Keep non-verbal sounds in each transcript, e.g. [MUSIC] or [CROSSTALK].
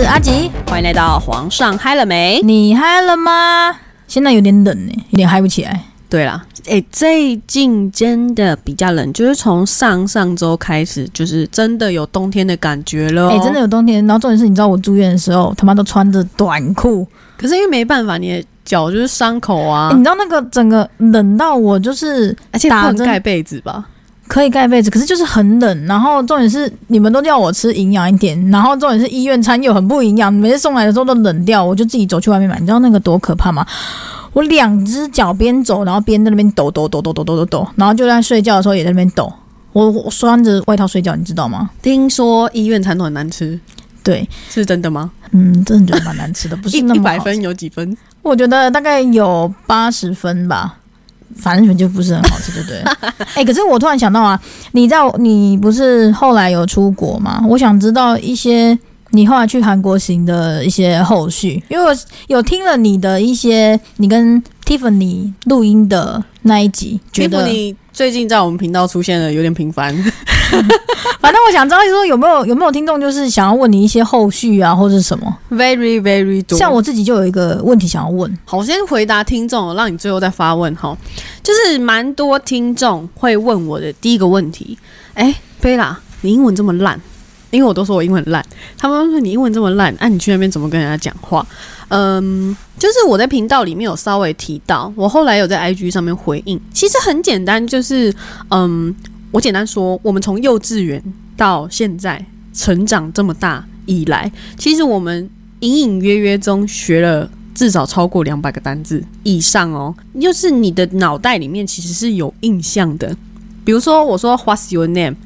是阿吉，欢迎来到皇上嗨了没？你嗨了吗？现在有点冷呢，有点嗨不起来。对啦，哎，最近真的比较冷，就是从上上周开始，就是真的有冬天的感觉了。哎，真的有冬天。然后重点是，你知道我住院的时候，他妈都穿着短裤。可是因为没办法，你的脚就是伤口啊。你知道那个整个冷到我就是，而且不能盖被子吧？可以盖被子，可是就是很冷。然后重点是，你们都叫我吃营养一点，然后重点是医院餐又很不营养，每次送来的时候都冷掉，我就自己走去外面买。你知道那个多可怕吗？我两只脚边走，然后边在那边抖抖抖抖抖抖抖抖，然后就在睡觉的时候也在那边抖。我我穿着外套睡觉，你知道吗？听说医院餐都很难吃，对，是真的吗？嗯，真的觉得蛮难吃的，不是一百分有几分？我觉得大概有八十分吧，反正就不是很好吃，对不对？[LAUGHS] 哎，可是我突然想到啊，你在你不是后来有出国吗？我想知道一些。你后来去韩国行的一些后续，因为我有听了你的一些你跟 Tiffany 录音的那一集，觉得你最近在我们频道出现的有点频繁。[LAUGHS] 反正我想知道，说有没有有没有听众就是想要问你一些后续啊，或者什么？Very very 多。像我自己就有一个问题想要问，好，我先回答听众，让你最后再发问哈。就是蛮多听众会问我的第一个问题，哎，贝拉，你英文这么烂。因为我都说我英文烂，他们说你英文这么烂，那你去那边怎么跟人家讲话？嗯，就是我在频道里面有稍微提到，我后来有在 IG 上面回应，其实很简单，就是嗯，我简单说，我们从幼稚园到现在成长这么大以来，其实我们隐隐约约中学了至少超过两百个单字以上哦，就是你的脑袋里面其实是有印象的，比如说我说 What's your name？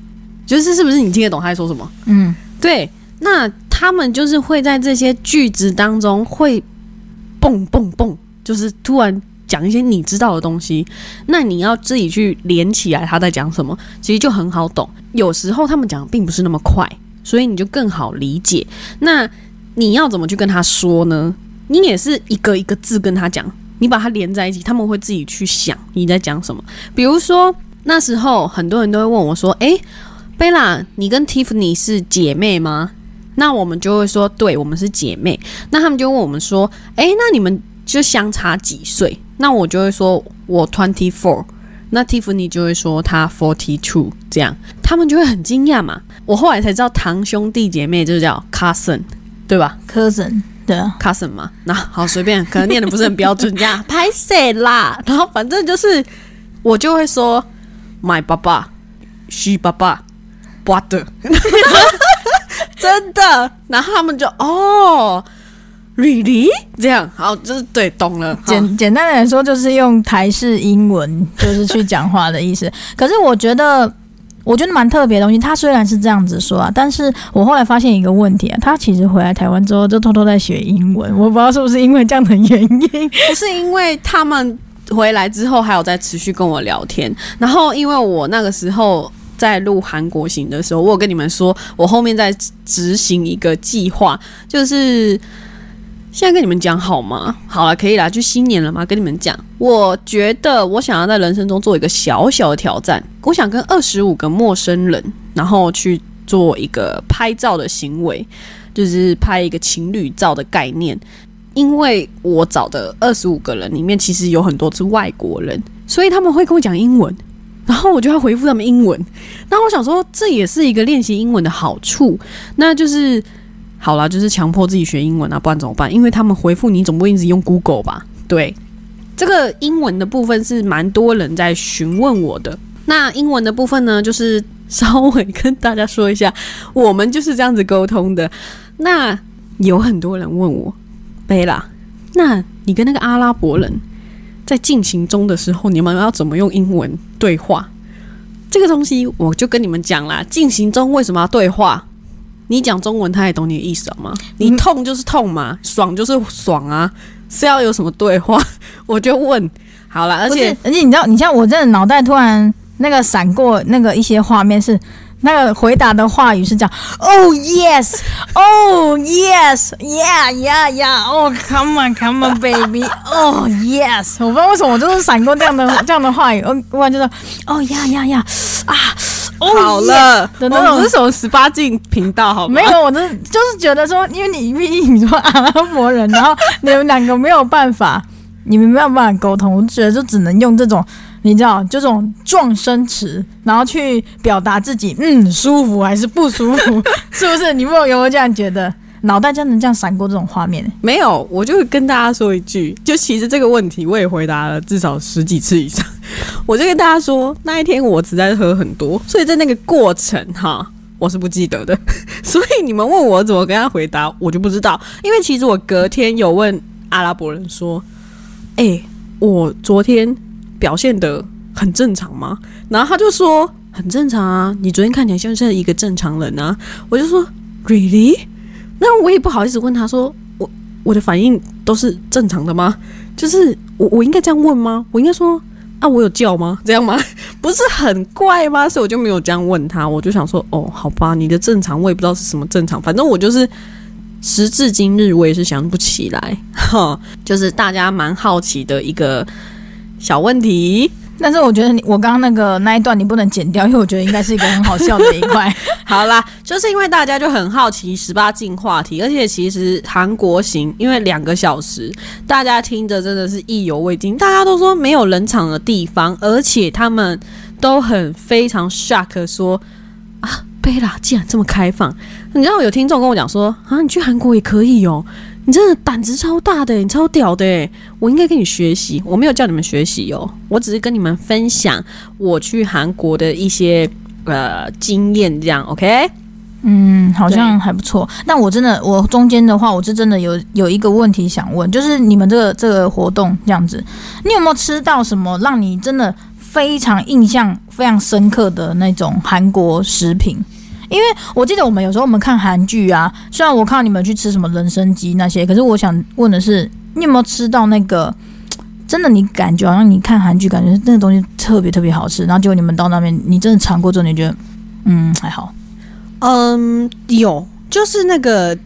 就是是不是你听得懂他在说什么？嗯，对。那他们就是会在这些句子当中会蹦蹦蹦，就是突然讲一些你知道的东西。那你要自己去连起来他在讲什么，其实就很好懂。有时候他们讲并不是那么快，所以你就更好理解。那你要怎么去跟他说呢？你也是一个一个字跟他讲，你把它连在一起，他们会自己去想你在讲什么。比如说那时候很多人都会问我说：“诶。贝拉，你跟 Tiffany 是姐妹吗？那我们就会说，对，我们是姐妹。那他们就问我们说，诶，那你们就相差几岁？那我就会说我 twenty four，那 Tiffany 就会说她 forty two，这样他们就会很惊讶嘛。我后来才知道，堂兄弟姐妹就叫 cousin，对吧？cousin，对，cousin 嘛。那好，随便，可能念的不是很标准，这样 [LAUGHS] 拍谁啦？然后反正就是我就会说 my 爸爸，she 爸爸。哇的，[LAUGHS] 真的，然后他们就哦，really 这样，好，就是对，懂了。简简单的来说，就是用台式英文，[LAUGHS] 就是去讲话的意思。可是我觉得，我觉得蛮特别的东西。他虽然是这样子说啊，但是我后来发现一个问题啊，他其实回来台湾之后就偷偷在学英文。我不知道是不是因为这样的原因，不是因为他们回来之后还有在持续跟我聊天，然后因为我那个时候。在录韩国行的时候，我有跟你们说，我后面在执行一个计划，就是现在跟你们讲好吗？好了，可以啦，就新年了嘛，跟你们讲，我觉得我想要在人生中做一个小小的挑战，我想跟二十五个陌生人，然后去做一个拍照的行为，就是拍一个情侣照的概念，因为我找的二十五个人里面，其实有很多是外国人，所以他们会跟我讲英文。然后我就要回复他们英文，那我想说这也是一个练习英文的好处，那就是好了，就是强迫自己学英文啊，不然怎么办？因为他们回复你总不会一直用 Google 吧？对，这个英文的部分是蛮多人在询问我的。那英文的部分呢，就是 [LAUGHS] 稍微跟大家说一下，我们就是这样子沟通的。那有很多人问我，贝拉，那你跟那个阿拉伯人？在进行中的时候，你们要怎么用英文对话？这个东西我就跟你们讲啦。进行中为什么要对话？你讲中文，他也懂你的意思吗？你痛就是痛嘛，爽就是爽啊，是要有什么对话？我就问好了，而且而且你知道，你像我这的脑袋突然那个闪过那个一些画面是。那个回答的话语是这样：Oh yes, Oh yes, Yeah, Yeah, Yeah, Oh come on, come on, baby, Oh yes。我不知道为什么我就是闪过这样的 [LAUGHS] 这样的话语，我我就说：Oh yeah, Yeah, Yeah，啊好了，的那种我是什么十八禁频道，好吗？没有，我这就是觉得说，因为你毕竟你说阿拉伯人，然后你们两个没有办法，你们没有办法沟通，我觉得就只能用这种，你知道，就这种撞声词，然后去表达自己，嗯，舒服还是不舒服，是不是？你们有有没有这样觉得？脑袋真的这样闪过这种画面？没有，我就跟大家说一句，就其实这个问题我也回答了至少十几次以上。我就跟大家说，那一天我实在是喝很多，所以在那个过程哈，我是不记得的。所以你们问我怎么跟他回答，我就不知道。因为其实我隔天有问阿拉伯人说：“哎、我昨天表现的很正常吗？”然后他就说：“很正常啊，你昨天看起来像是一个正常人啊。”我就说：“Really？” 那我也不好意思问他说：“我我的反应都是正常的吗？就是我我应该这样问吗？我应该说啊，我有叫吗？这样吗？不是很怪吗？所以我就没有这样问他。我就想说，哦，好吧，你的正常我也不知道是什么正常，反正我就是时至今日我也是想不起来，哈，就是大家蛮好奇的一个小问题。但是我觉得你我刚刚那个那一段你不能剪掉，因为我觉得应该是一个很好笑的一块。[LAUGHS] 好啦，就是因为大家就很好奇十八禁话题，而且其实韩国行因为两个小时，大家听着真的是意犹未尽，大家都说没有冷场的地方，而且他们都很非常 shock 说啊，贝拉竟然这么开放。你知道有听众跟我讲说啊，你去韩国也可以哦。你真的胆子超大的，你超屌的，我应该跟你学习。我没有叫你们学习哦，我只是跟你们分享我去韩国的一些呃经验，这样 OK？嗯，好像还不错。但我真的，我中间的话，我是真的有有一个问题想问，就是你们这个这个活动这样子，你有没有吃到什么让你真的非常印象非常深刻的那种韩国食品？因为我记得我们有时候我们看韩剧啊，虽然我看到你们去吃什么人参鸡那些，可是我想问的是，你有没有吃到那个真的你感觉好像你看韩剧，感觉那个东西特别特别好吃，然后结果你们到那边，你真的尝过之后，你觉得嗯还好。嗯，有，就是那个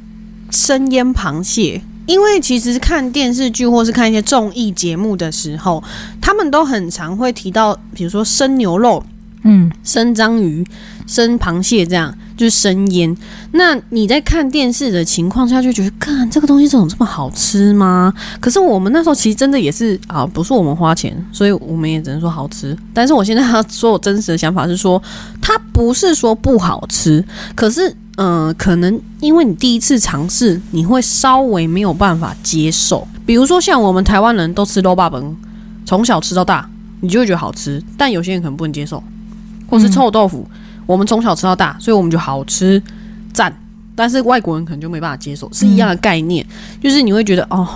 生腌螃蟹。因为其实看电视剧或是看一些综艺节目的时候，他们都很常会提到，比如说生牛肉、嗯，生章鱼、生螃蟹，这样就是生腌。那你在看电视的情况下，就觉得，看这个东西怎么这么好吃吗？可是我们那时候其实真的也是啊，不是我们花钱，所以我们也只能说好吃。但是我现在要说我真实的想法是说，它不是说不好吃，可是。嗯，可能因为你第一次尝试，你会稍微没有办法接受。比如说，像我们台湾人都吃肉霸本，从小吃到大，你就会觉得好吃。但有些人可能不能接受，或是臭豆腐，我们从小吃到大，所以我们就好吃赞。但是外国人可能就没办法接受，是一样的概念，就是你会觉得哦，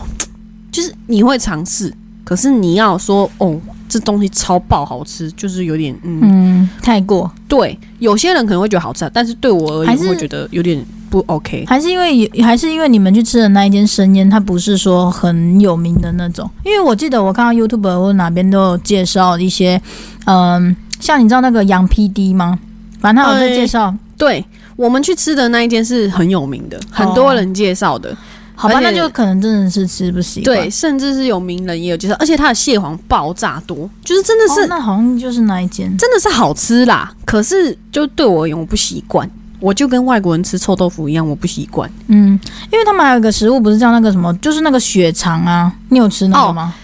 就是你会尝试，可是你要说哦，这东西超爆好吃，就是有点嗯嗯，太过，对，有些人可能会觉得好吃，但是对我而言，会觉得有点不 OK。还是因为还是因为你们去吃的那一间生腌，它不是说很有名的那种。因为我记得我看到 YouTube 或哪边都有介绍一些，嗯，像你知道那个羊 PD 吗？反正他有在介绍。对我们去吃的那一间是很有名的，很多人介绍的。好吧，那就可能真的是吃不习惯。对，甚至是有名人也有介绍，而且它的蟹黄爆炸多，就是真的是、哦，那好像就是那一间。真的是好吃啦。可是就对我而言，我不习惯。我就跟外国人吃臭豆腐一样，我不习惯。嗯，因为他们还有一个食物，不是叫那个什么，就是那个血肠啊，你有吃那个吗？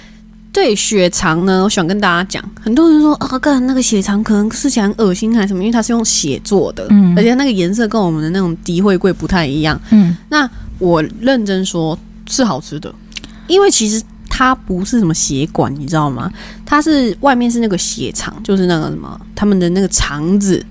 对血肠呢，我想跟大家讲，很多人说啊，干那个血肠可能吃起来很恶心还是什么，因为它是用血做的，嗯而且那个颜色跟我们的那种低会贵不太一样。嗯，那我认真说，是好吃的，因为其实它不是什么血管，你知道吗？它是外面是那个血肠，就是那个什么他们的那个肠子，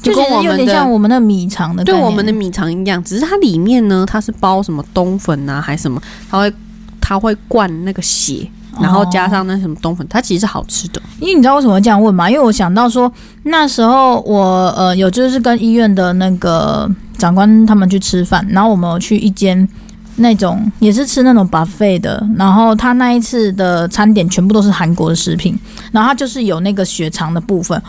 就跟我们是有点像的。我们的米肠的概对，我们的米肠一样，只是它里面呢，它是包什么冬粉啊，还是什么，它会它会灌那个血，然后加上那什么冬粉，它其实是好吃的。因为你知道为什么会这样问吗？因为我想到说，那时候我呃有就是跟医院的那个长官他们去吃饭，然后我们有去一间那种也是吃那种 buffet 的，然后他那一次的餐点全部都是韩国的食品，然后他就是有那个血肠的部分。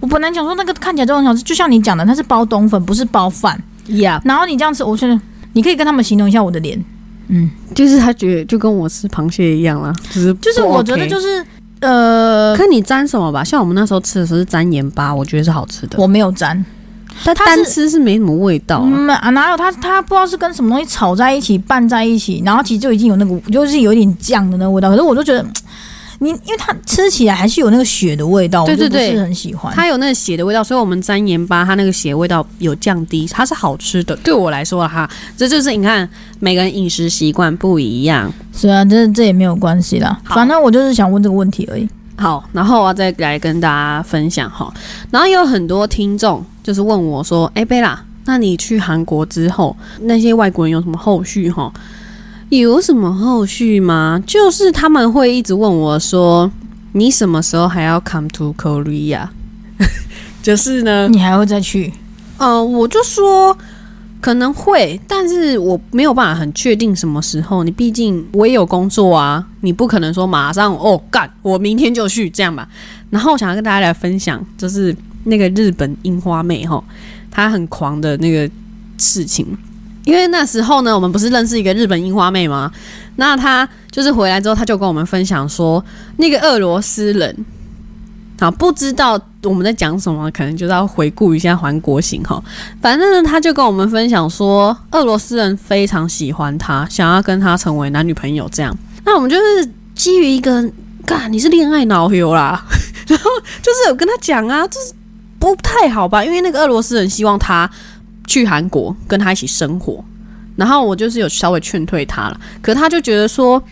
我本来想说那个看起来就很好吃，就像你讲的，它是包冬粉，不是包饭。呀、然后你这样吃，我觉得你可以跟他们形容一下我的脸，嗯，就是他觉得就跟我吃螃蟹一样啦，只是就是我觉得就是呃，看你沾什么吧？像我们那时候吃的时候是沾盐巴，我觉得是好吃的。我没有沾，但单吃是没什么味道、啊。嗯啊，哪有他他不知道是跟什么东西炒在一起拌在一起，然后其实就已经有那个就是有点酱的那个味道，可是我就觉得。你因为它吃起来还是有那个血的味道，对对对我不是很喜欢。它有那个血的味道，所以我们沾盐巴，它那个血味道有降低，它是好吃的。对我来说哈，这就是你看每个人饮食习惯不一样。是啊，这这也没有关系啦，好反正我就是想问这个问题而已。好，然后我要再来跟大家分享哈。然后有很多听众就是问我说：“哎，贝拉，那你去韩国之后，那些外国人有什么后续哈？有什么后续吗？就是他们会一直问我说：你什么时候还要 come to Korea？[LAUGHS] 就是呢，你还会再去？呃，我就说可能会，但是我没有办法很确定什么时候。你毕竟我也有工作啊，你不可能说马上哦干，我明天就去这样吧。然后我想要跟大家来分享，就是那个日本樱花妹哈，她很狂的那个事情。因为那时候呢，我们不是认识一个日本樱花妹吗？那她就是回来之后，她就跟我们分享说，那个俄罗斯人，好不知道我们在讲什么，可能就是要回顾一下韩国行哈。反正呢，他就跟我们分享说，俄罗斯人非常喜欢她，想要跟她成为男女朋友这样。那我们就是基于一个，干你是恋爱脑油啦，[LAUGHS] 然后就是有跟他讲啊，就是不太好吧，因为那个俄罗斯人希望他去韩国跟他一起生活，然后我就是有稍微劝退他了，可他就觉得说。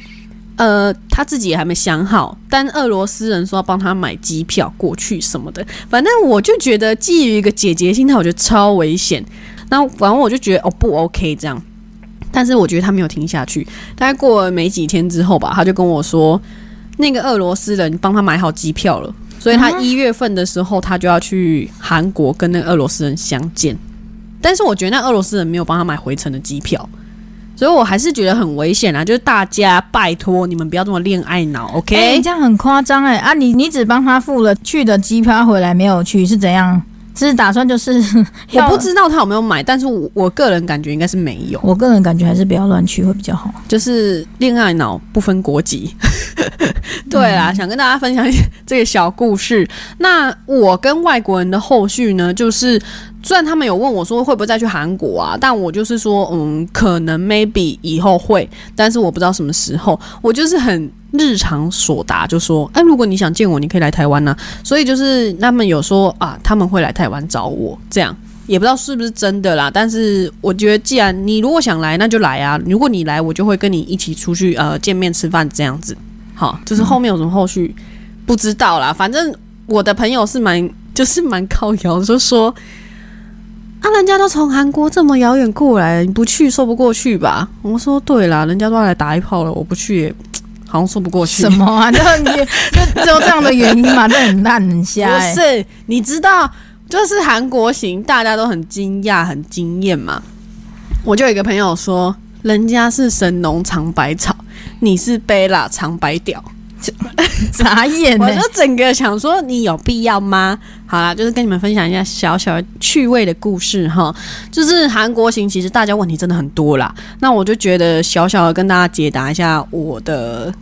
呃，他自己也还没想好，但俄罗斯人说要帮他买机票过去什么的，反正我就觉得基于一个姐姐心态，我觉得超危险。那反正我就觉得哦不 OK 这样，但是我觉得他没有听下去。大概过了没几天之后吧，他就跟我说，那个俄罗斯人帮他买好机票了，所以他一月份的时候他就要去韩国跟那个俄罗斯人相见。但是我觉得那俄罗斯人没有帮他买回程的机票。所以我还是觉得很危险啊！就是大家拜托你们不要这么恋爱脑，OK？、哎、这样很夸张哎啊！你你只帮他付了去的机票，他回来没有去是怎样？是打算就是 [LAUGHS] 我不知道他有没有买，但是我我个人感觉应该是没有，我个人感觉还是不要乱去会比较好。就是恋爱脑不分国籍。[LAUGHS] 对啦，想跟大家分享一下这个小故事。那我跟外国人的后续呢，就是虽然他们有问我说会不会再去韩国啊，但我就是说，嗯，可能 maybe 以后会，但是我不知道什么时候。我就是很日常所答，就说，哎，如果你想见我，你可以来台湾呢、所以就是他们有说啊，他们会来台湾找我，这样。也不知道是不是真的啦，但是我觉得既然你如果想来，那就来啊！如果你来，我就会跟你一起出去呃见面吃饭这样子。好，就是后面有什么后续不知道啦。反正我的朋友是蛮就是蛮靠摇，就说啊，人家都从韩国这么遥远过来，你不去说不过去吧？我说对啦，人家都要来打一炮了，我不去也好像说不过去。什么啊？就你就只有这样的原因嘛？这很烂很瞎、不 [LAUGHS] 欸。是，你知道，就是韩国行，大家都很惊讶、很惊艳嘛。我就有一个朋友说，人家是神农尝百草，你是贝拉尝百屌。[LAUGHS] 眨眼、我就整个想说，你有必要吗？好啦，就是跟你们分享一下小小趣味的故事哈。就是韩国行，其实大家问题真的很多啦。那我就觉得小小的跟大家解答一下我的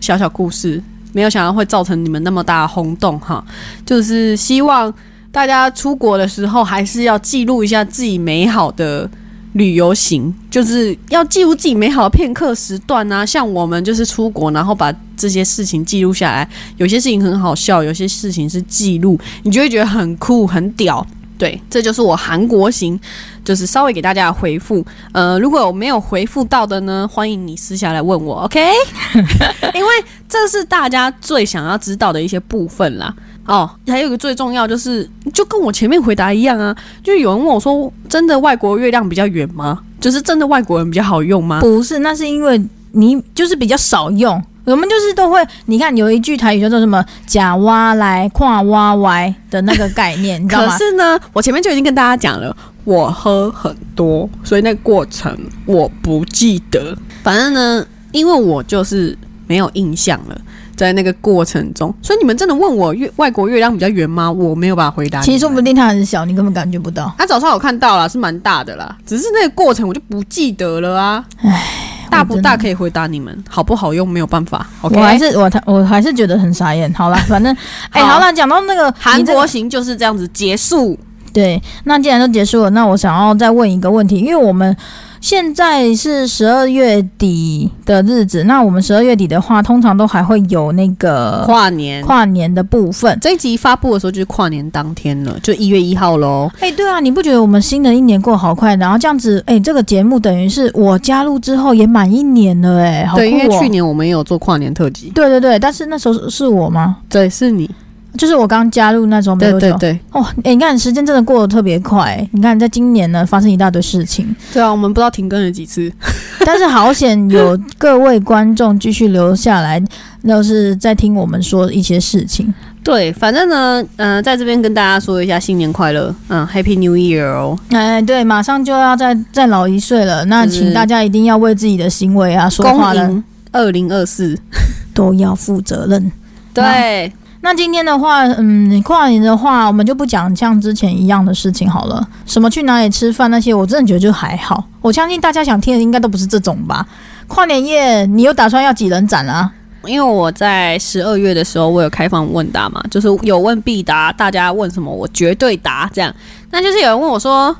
小小故事，没有想到会造成你们那么大的轰动哈。就是希望大家出国的时候，还是要记录一下自己美好的。旅游行就是要记录自己美好的片刻时段啊，像我们就是出国，然后把这些事情记录下来。有些事情很好笑，有些事情是记录，你就会觉得很酷、很屌。对，这就是我韩国行，就是稍微给大家回复。呃，如果我没有回复到的呢，欢迎你私下来问我，OK？[LAUGHS] 因为这是大家最想要知道的一些部分啦。哦，还有一个最重要就是，就跟我前面回答一样啊，就有人问我说，真的外国月亮比较圆吗？就是真的外国人比较好用吗？不是，那是因为你就是比较少用。我们就是都会，你看有一句台语叫做什么“假挖来跨挖歪”的那个概念，你知道 [LAUGHS] 可？是呢，我前面就已经跟大家讲了，我喝很多，所以那个过程我不记得。反正呢，因为我就是没有印象了，在那个过程中，所以你们真的问我月外国月亮比较圆吗？我没有办法回答你。其实说不定它很小，你根本感觉不到。他早上有看到了，是蛮大的啦，只是那个过程我就不记得了啊。唉大不大可以。回答你们，好不好用没有办法。我还是我我还是觉得很傻眼。好了，反正 [LAUGHS] 哎，好好了，讲到那个韩国行就是这样子结束。对，那既然都结束了，那我想要再问一个问题，因为我们现在是十二月底的日子，那我们十二月底的话，通常都还会有那个跨年，跨年的部分。这一集发布的时候就是跨年当天了，就一月一号喽。哎、对啊，你不觉得我们新的一年过好快？然后这样子，哎、这个节目等于是我加入之后也满一年了、哎，好酷、哦。对，因为去年我们也有做跨年特辑，对对对，但是那时候是是我吗？对，是你，就是我刚加入那时候没多久。对对对，哦，哎、你看时间真的过得特别快、你看在今年呢，发生一大堆事情。对啊，我们不知道停更了几次。[LAUGHS] 但是好险有各位观众继续留下来，都是在听我们说一些事情。对，反正呢，呃，在这边跟大家说一下新年快乐，嗯，Happy New Year 哦。哎，对，马上就要再再老一岁了，那请大家一定要为自己的行为啊、说话的二零二四。[LAUGHS] 都要负责任。对，那今天的话，嗯，跨年的话，我们就不讲像之前一样的事情好了。什么去哪里吃饭那些，我真的觉得就还好。我相信大家想听的应该都不是这种吧。跨年夜，你有打算要几人展啊？因为我在十二月的时候，我有开放问答嘛，就是有问必答，大家问什么我绝对答，这样。那就是有人问我说：“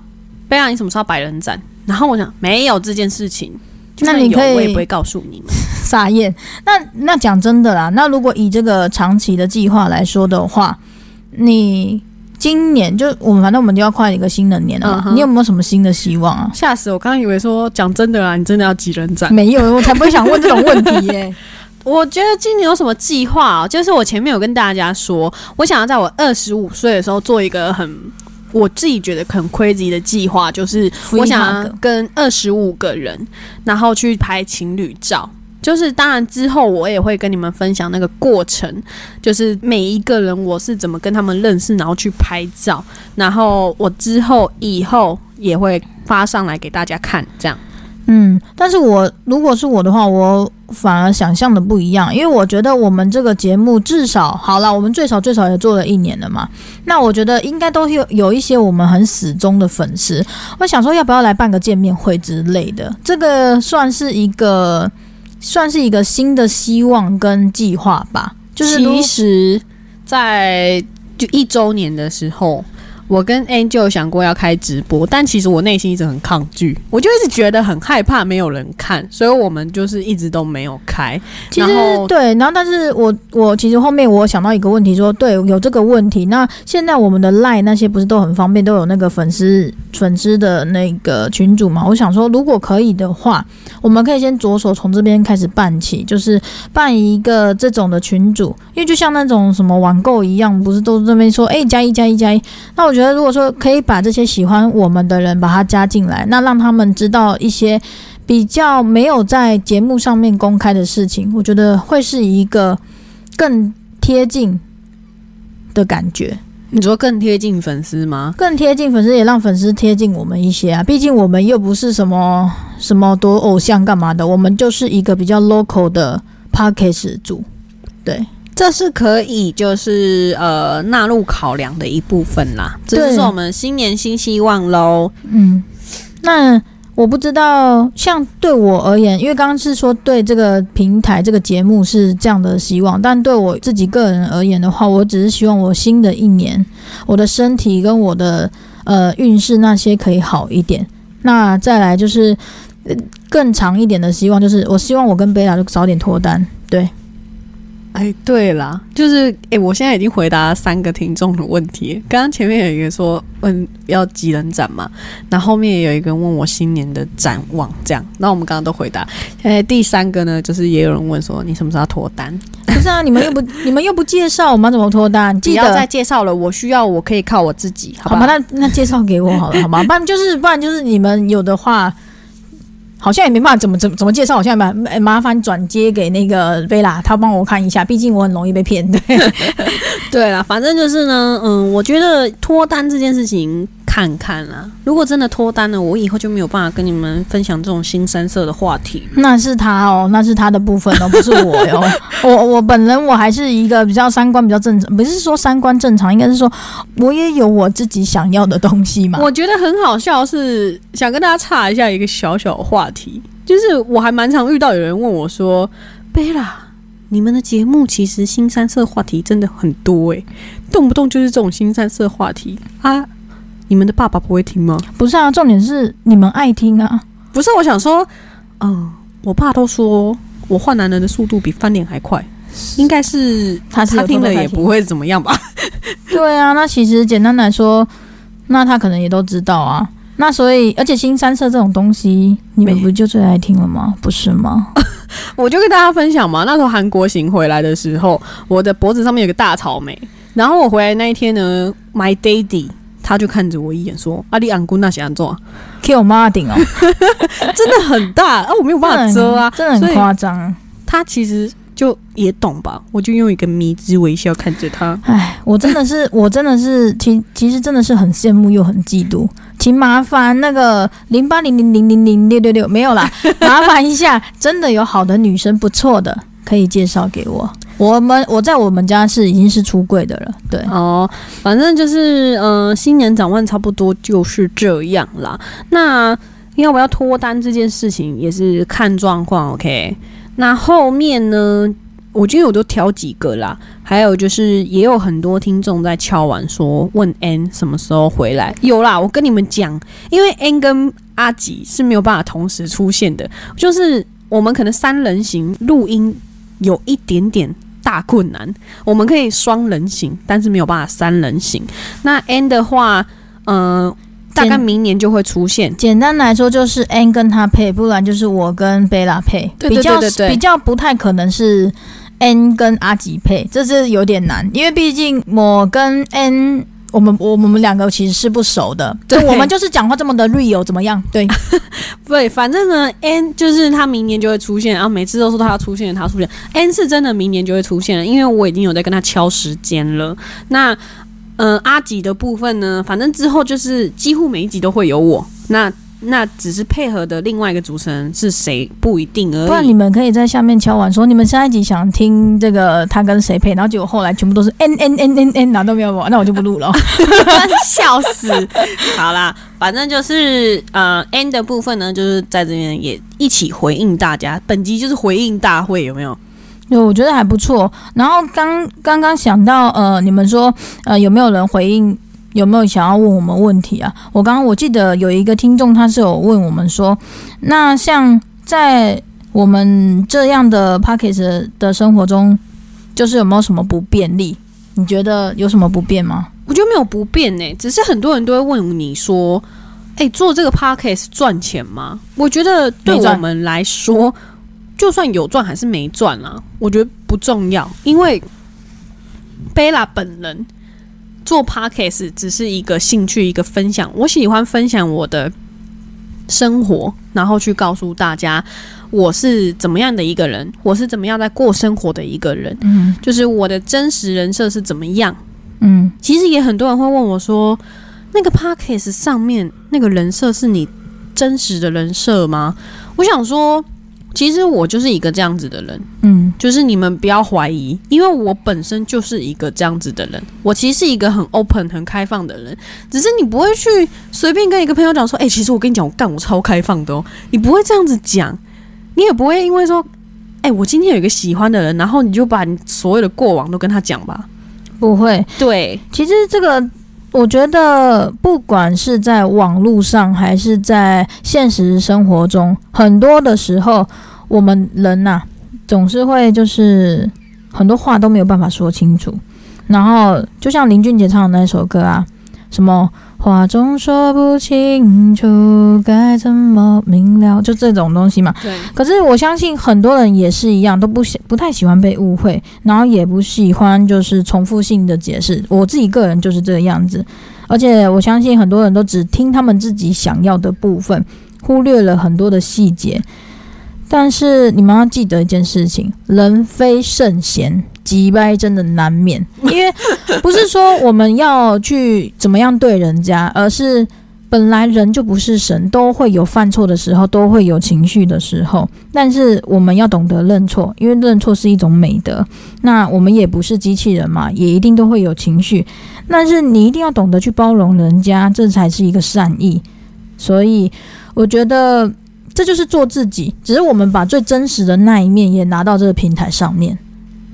贝亚，你什么时候百人展？”然后我想没有这件事情，就算有那你可以我也不会告诉你们。傻眼。那那讲真的啦，那如果以这个长期的计划来说的话，你今年就我们反正我们就要跨一个新的年了嘛嗯哼你有没有什么新的希望啊？吓死我！刚刚以为说讲真的啦，你真的要几人斩？[LAUGHS] 没有，我才不会想问这种问题耶、[LAUGHS] 我觉得今年有什么计划、啊？就是我前面有跟大家说，我想要在我二十五岁的时候做一个很我自己觉得很 crazy 的计划，就是我想要跟二十五个人，然后去拍情侣照。就是当然之后我也会跟你们分享那个过程，就是每一个人我是怎么跟他们认识，然后去拍照，然后我之后以后也会发上来给大家看，这样。嗯，但是我如果是我的话，我反而想象的不一样，因为我觉得我们这个节目至少好了，我们最少最少也做了一年了嘛。那我觉得应该都有有一些我们很始终的粉丝，我想说要不要来办个见面会之类的，这个算是一个算是一个新的希望跟计划吧。就是其实，在就一周年的时候，我跟 Angel 想过要开直播，但其实我内心一直很抗拒，我就一直觉得很害怕没有人看，所以我们就是一直都没有开。其实然后对，然后但是我我其实后面我想到一个问题说对，有这个问题。那现在我们的 Line 那些不是都很方便，都有那个粉丝粉丝的那个群主嘛？我想说，如果可以的话，我们可以先着手从这边开始办起，就是办一个这种的群主，因为就像那种什么网购一样，不是都这边说哎加一加一加一。那我觉得觉得如果说可以把这些喜欢我们的人把他加进来，那让他们知道一些。比较没有在节目上面公开的事情，我觉得会是一个更贴近的感觉，你说更贴近粉丝吗？更贴近粉丝，也让粉丝贴近我们一些啊。毕竟我们又不是什么什么多偶像干嘛的，我们就是一个比较 local 的 p a c k a g e 组。对，这是可以就是呃纳入考量的一部分啦，这是我们新年新希望喽。嗯，那我不知道，像对我而言，因为刚刚是说对这个平台、这个节目是这样的希望，但对我自己个人而言的话，我只是希望我新的一年，我的身体跟我的呃运势那些可以好一点。那再来就是、呃更长一点的希望，就是我希望我跟贝拉就早点脱单。对，哎，对啦，就是哎，我现在已经回答三个听众的问题。刚刚前面有一个说问要几人展嘛，然后后面也有一个人问我新年的展望，这样，那我们刚刚都回答。现在，第三个呢，就是也有人问说你什么时候要脱单？不是啊，[LAUGHS] 你们又不你们又不介绍，我们怎么脱单？记得再介绍了，我需要我可以靠我自己，好好吧，那那介绍给我好了，好吗？不然就是不然就是你们有的话，好像也没办法怎么怎么怎么介绍，好像麻麻烦转接给那个贝拉，他帮我看一下，毕竟我很容易被骗。对，[LAUGHS] 对啦，反正就是呢，嗯，我觉得脱单这件事情看看啦。如果真的脱单了，我以后就没有办法跟你们分享这种新三色的话题。那是他哦，那是他的部分哦，[LAUGHS] 不是我哟。我我本人我还是一个比较三观比较正常，不是说三观正常，应该是说我也有我自己想要的东西嘛。我觉得很好笑是，想跟大家岔一下一个小小的话题，就是我还蛮常遇到有人问我说：“贝拉，你们的节目其实新三色话题真的很多诶、动不动就是这种新三色话题啊。”你们的爸爸不会听吗？不是啊，重点是你们爱听啊。不是，我想说，嗯、我爸都说我换男人的速度比翻脸还快，应该是他是他听了也不会怎么样吧？[LAUGHS] 对啊，那其实简单来说，那他可能也都知道啊。那所以，而且新三色这种东西，你们不就最爱听了吗？不是吗？[LAUGHS] 我就跟大家分享嘛，那时候韩国行回来的时候，我的脖子上面有个大草莓，然后我回来那一天呢，My Daddy 他就看着我一眼说：“阿里安姑那想安做，给我妈顶哦，[LAUGHS] 真的很大啊，我没有办法遮啊。”真的很夸张。他其实就也懂吧，我就用一个迷之微笑看着他。唉，我真的是，[LAUGHS] 我真的是，其其实真的是很羡慕又很嫉妒。请麻烦那个零八零零零零零六六六没有啦，[LAUGHS] 麻烦一下，真的有好的女生不错的，可以介绍给我。我们我在我们家是已经是出柜的了，对，哦，反正就是，呃，新年展望差不多就是这样啦。那要不要脱单这件事情也是看状况，OK。那后面呢，我觉得我都挑几个啦。还有就是，也有很多听众在敲碗说问 N 什么时候回来。有啦，我跟你们讲，因为 N 跟阿吉是没有办法同时出现的，就是我们可能三人行录音有一点点大困难。我们可以双人行，但是没有办法三人行。那 N 的话，呃，大概明年就会出现。简单来说就是 N 跟他配，不然就是我跟贝拉配，对对比较对对对比较不太可能是 N 跟阿吉配，这是有点难，因为毕竟我跟 N。我们我我们两个其实是不熟的，对我们就是讲话这么的 real 怎么样？对，[LAUGHS] 对，反正呢，N 就是他明年就会出现，然后每次都说他要出现，他出现。N 是真的明年就会出现了，因为我已经有在跟他敲时间了。那呃，阿吉的部分呢，反正之后就是几乎每一集都会有我。那那只是配合的另外一个主持人是谁不一定而已。不然你们可以在下面敲完说你们下一集想听这个他跟谁配，然后结果后来全部都是 N N N N N，然后都没有我，那我就不录了。[LAUGHS] 笑死！好啦，反正就是呃，N 的部分呢，就是在这边也一起回应大家。本集就是回应大会，有没有？对，我觉得还不错。然后刚刚刚想到，呃，你们说，呃，有没有人回应？有没有想要问我们问题啊？我刚刚我记得有一个听众，他是有问我们说，那像在我们这样的 p a c k a g e 的生活中，就是有没有什么不便利？你觉得有什么不便吗？我觉得没有不便呢、只是很多人都会问你说：“哎、做这个 podcast 赚钱吗？”我觉得对我们来说，就算有赚还是没赚啊，我觉得不重要，因为贝拉本人做 podcast 只是一个兴趣，一个分享。我喜欢分享我的生活，然后去告诉大家我是怎么样的一个人，我是怎么样在过生活的一个人，嗯就是我的真实人设是怎么样。嗯，其实也很多人会问我说，那个 podcast 上面那个人设是你真实的人设吗？我想说，其实我就是一个这样子的人，嗯就是你们不要怀疑，因为我本身就是一个这样子的人，我其实是一个很 open、很开放的人，只是你不会去随便跟一个朋友讲说，哎、其实我跟你讲，我干我超开放的哦，你不会这样子讲，你也不会因为说。哎、我今天有一个喜欢的人，然后你就把你所有的过往都跟他讲吧。不会。对，其实这个，我觉得不管是在网络上还是在现实生活中，很多的时候，我们人呐、总是会就是很多话都没有办法说清楚。然后，就像林俊杰唱的那首歌啊，什么话总说不清楚，该怎么明了，就这种东西嘛。对，可是我相信很多人也是一样，都不喜不太喜欢被误会，然后也不喜欢就是重复性的解释。我自己个人就是这个样子，而且我相信很多人都只听他们自己想要的部分，忽略了很多的细节。但是你们要记得一件事情：人非圣贤，击败真的难免。因为不是说我们要去怎么样对人家，而是本来人就不是神，都会有犯错的时候，都会有情绪的时候。但是我们要懂得认错，因为认错是一种美德。那我们也不是机器人嘛，也一定都会有情绪。但是你一定要懂得去包容人家，这才是一个善意。所以我觉得。这就是做自己，只是我们把最真实的那一面也拿到这个平台上面。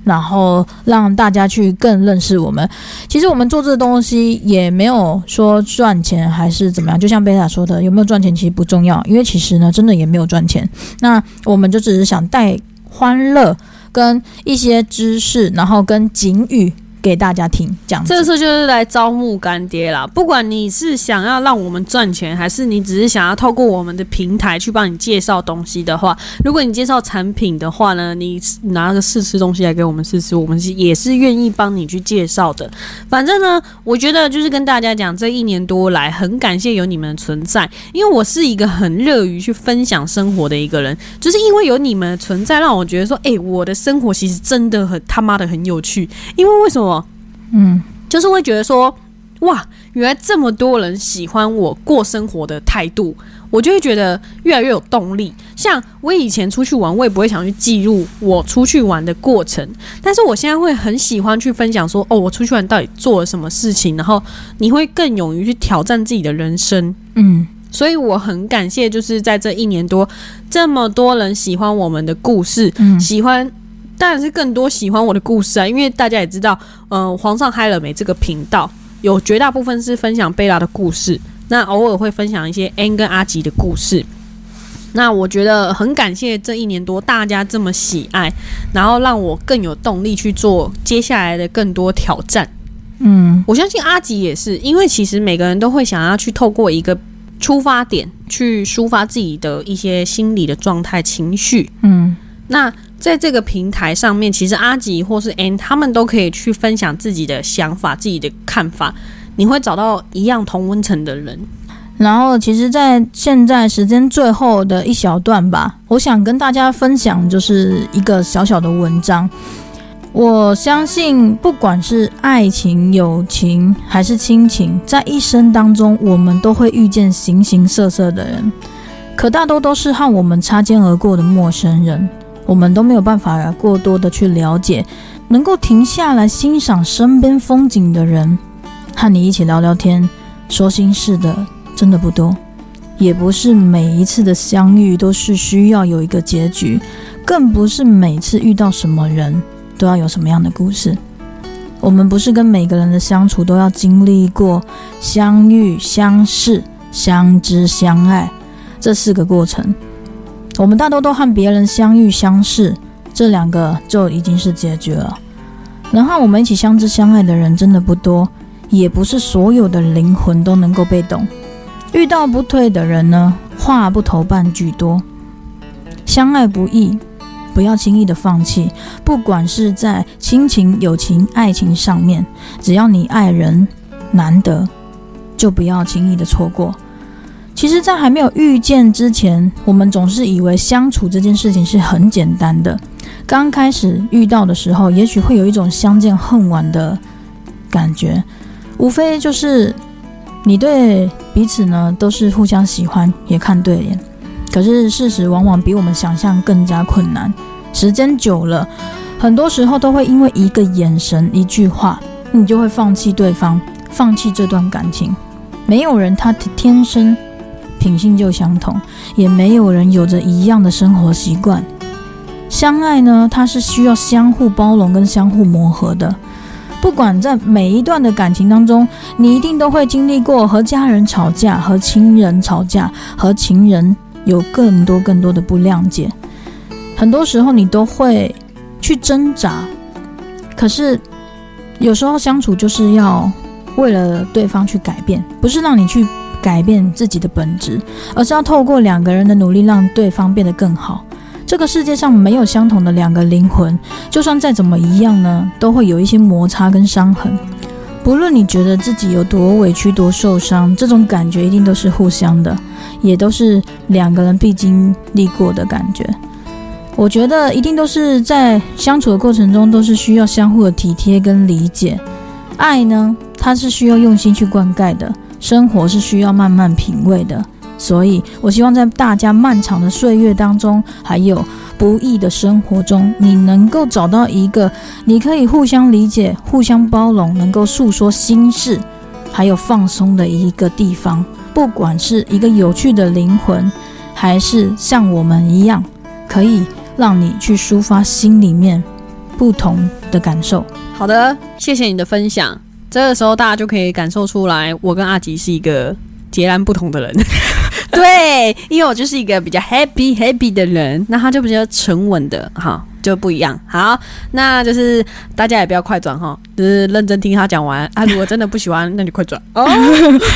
然后让大家去更认识我们。其实我们做这个东西也没有说赚钱还是怎么样，就像贝塔说的，有没有赚钱其实不重要，因为其实呢，真的也没有赚钱。那我们就只是想带欢乐跟一些知识，然后跟警语。给大家听，这样这次就是来招募干爹啦。不管你是想要让我们赚钱，还是你只是想要透过我们的平台去帮你介绍东西的话，如果你介绍产品的话呢，你拿个试吃东西来给我们试吃，我们是也是愿意帮你去介绍的。反正呢，我觉得就是跟大家讲，这一年多来很感谢有你们的存在，因为我是一个很乐于去分享生活的一个人，就是因为有你们的存在，让我觉得说，哎，我的生活其实真的很他妈的很有趣。因为为什么？嗯，就是会觉得说，哇，原来这么多人喜欢我过生活的态度，我就会觉得越来越有动力。像我以前出去玩，我也不会想去记录我出去玩的过程，但是我现在会很喜欢去分享说，哦，我出去玩到底做了什么事情，然后你会更勇于去挑战自己的人生。嗯，所以我很感谢，就是在这一年多，这么多人喜欢我们的故事，喜欢。当然是更多喜欢我的故事啊，因为大家也知道，嗯，皇上嗨了没这个频道有绝大部分是分享贝拉的故事，那偶尔会分享一些 N 跟阿吉的故事。那我觉得很感谢这一年多大家这么喜爱，然后让我更有动力去做接下来的更多挑战。嗯，我相信阿吉也是，因为其实每个人都会想要去透过一个出发点去抒发自己的一些心理的状态、情绪。嗯，那。在这个平台上面，其实阿吉或是 N 他们都可以去分享自己的想法、自己的看法。你会找到一样同温层的人。然后，其实，在现在时间最后的一小段吧，我想跟大家分享就是一个小小的文章。我相信，不管是爱情、友情还是亲情，在一生当中，我们都会遇见形形色色的人，可大多都是和我们擦肩而过的陌生人。我们都没有办法过多的去了解，能够停下来欣赏身边风景的人，和你一起聊聊天、说心事的，真的不多。也不是每一次的相遇都是需要有一个结局，更不是每次遇到什么人都要有什么样的故事。我们不是跟每个人的相处都要经历过相遇、相识、相知、相爱这四个过程。我们大多都和别人相遇相识，这两个就已经是结局了。能和我们一起相知相爱的人真的不多，也不是所有的灵魂都能够被懂。遇到不对的人呢，话不投半句多。相爱不易，不要轻易的放弃。不管是在亲情、友情、爱情上面，只要你爱人难得，就不要轻易的错过。其实，在还没有遇见之前，我们总是以为相处这件事情是很简单的。刚开始遇到的时候，也许会有一种相见恨晚的感觉，无非就是你对彼此呢都是互相喜欢，也看对眼。可是事实往往比我们想象更加困难。时间久了，很多时候都会因为一个眼神、一句话，你就会放弃对方，放弃这段感情。没有人他天生。品性就相同，也没有人有着一样的生活习惯。相爱呢，它是需要相互包容跟相互磨合的。不管在每一段的感情当中，你一定都会经历过和家人吵架、和亲人吵架、和情人有更多更多的不谅解。很多时候你都会去挣扎，可是有时候相处就是要为了对方去改变，不是让你去。改变自己的本质，而是要透过两个人的努力，让对方变得更好。这个世界上没有相同的两个灵魂，就算再怎么一样呢，都会有一些摩擦跟伤痕。不论你觉得自己有多委屈、多受伤，这种感觉一定都是互相的，也都是两个人必经历过的感觉。我觉得一定都是在相处的过程中，都是需要相互的体贴跟理解。爱呢，它是需要用心去灌溉的。生活是需要慢慢品味的，所以我希望在大家漫长的岁月当中，还有不易的生活中，你能够找到一个你可以互相理解、互相包容、能够诉说心事，还有放松的一个地方。不管是一个有趣的灵魂，还是像我们一样，可以让你去抒发心里面不同的感受。好的，谢谢你的分享。这个时候大家就可以感受出来，我跟阿吉是一个截然不同的人。[LAUGHS] 对，因为我就是一个比较 happy happy 的人，那他就比较沉稳的，哈，就不一样。好，那就是大家也不要快转哈，就是认真听他讲完啊。如果真的不喜欢，那你快转 [LAUGHS] 哦。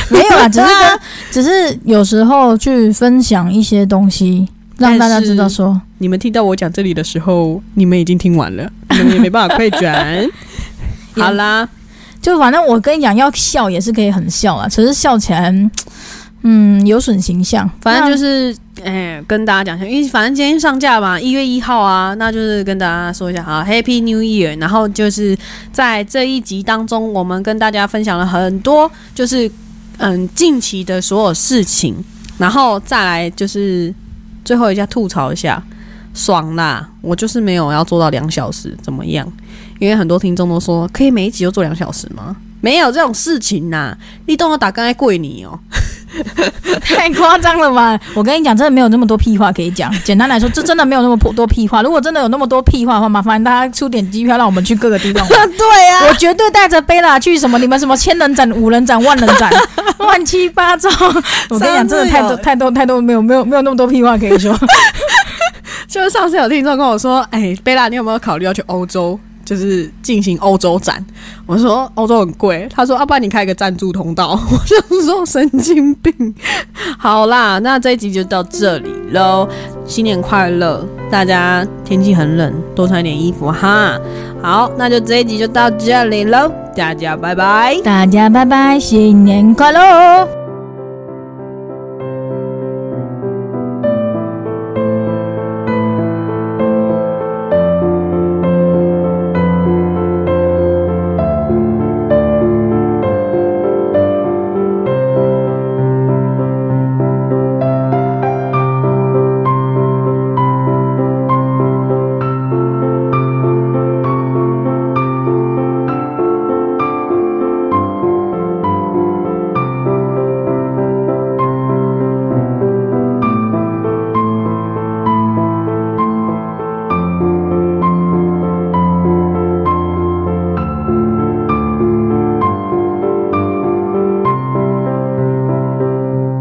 没有啦，只是跟只是有时候去分享一些东西，让大家知道说，你们听到我讲这里的时候，你们已经听完了，你们也没办法快转。[LAUGHS] 好啦，就反正我跟你讲，要笑也是可以很笑啊，只是笑起来，嗯，有损形象。反正就是，哎、跟大家讲一下，因为反正今天上架嘛，一月一号啊，那就是跟大家说一下，啊，Happy New Year。然后就是在这一集当中，我们跟大家分享了很多，就是嗯近期的所有事情，然后再来就是最后一下吐槽一下，爽啦！我就是没有要做到两小时，怎么样？因为很多听众都说，可以每一集就做两小时吗？没有这种事情呐、你动我打刚才跪你哦。[LAUGHS] 太夸张了吧！我跟你讲，真的没有那么多屁话可以讲。简单来说，这真的没有那么多屁话。如果真的有那么多屁话的话，麻烦大家出点机票，让我们去各个地方。[LAUGHS] 对啊，我绝对带着贝拉去什么你们什么千人展、五人展、[LAUGHS] 万人展，乱七八糟。我跟你讲，真的太多太多太多，没有没有没有那么多屁话可以说。就是上次有听众跟我说，哎、贝拉，你有没有考虑要去欧洲，就是进行欧洲展？我说欧洲很贵，他说，要、啊不然你开个赞助通道。[LAUGHS] 我就说神经病。[LAUGHS] 好啦，那这一集就到这里喽，新年快乐！大家天气很冷，多穿一点衣服哈。好，那就这一集就到这里喽，大家拜拜。大家拜拜，新年快乐！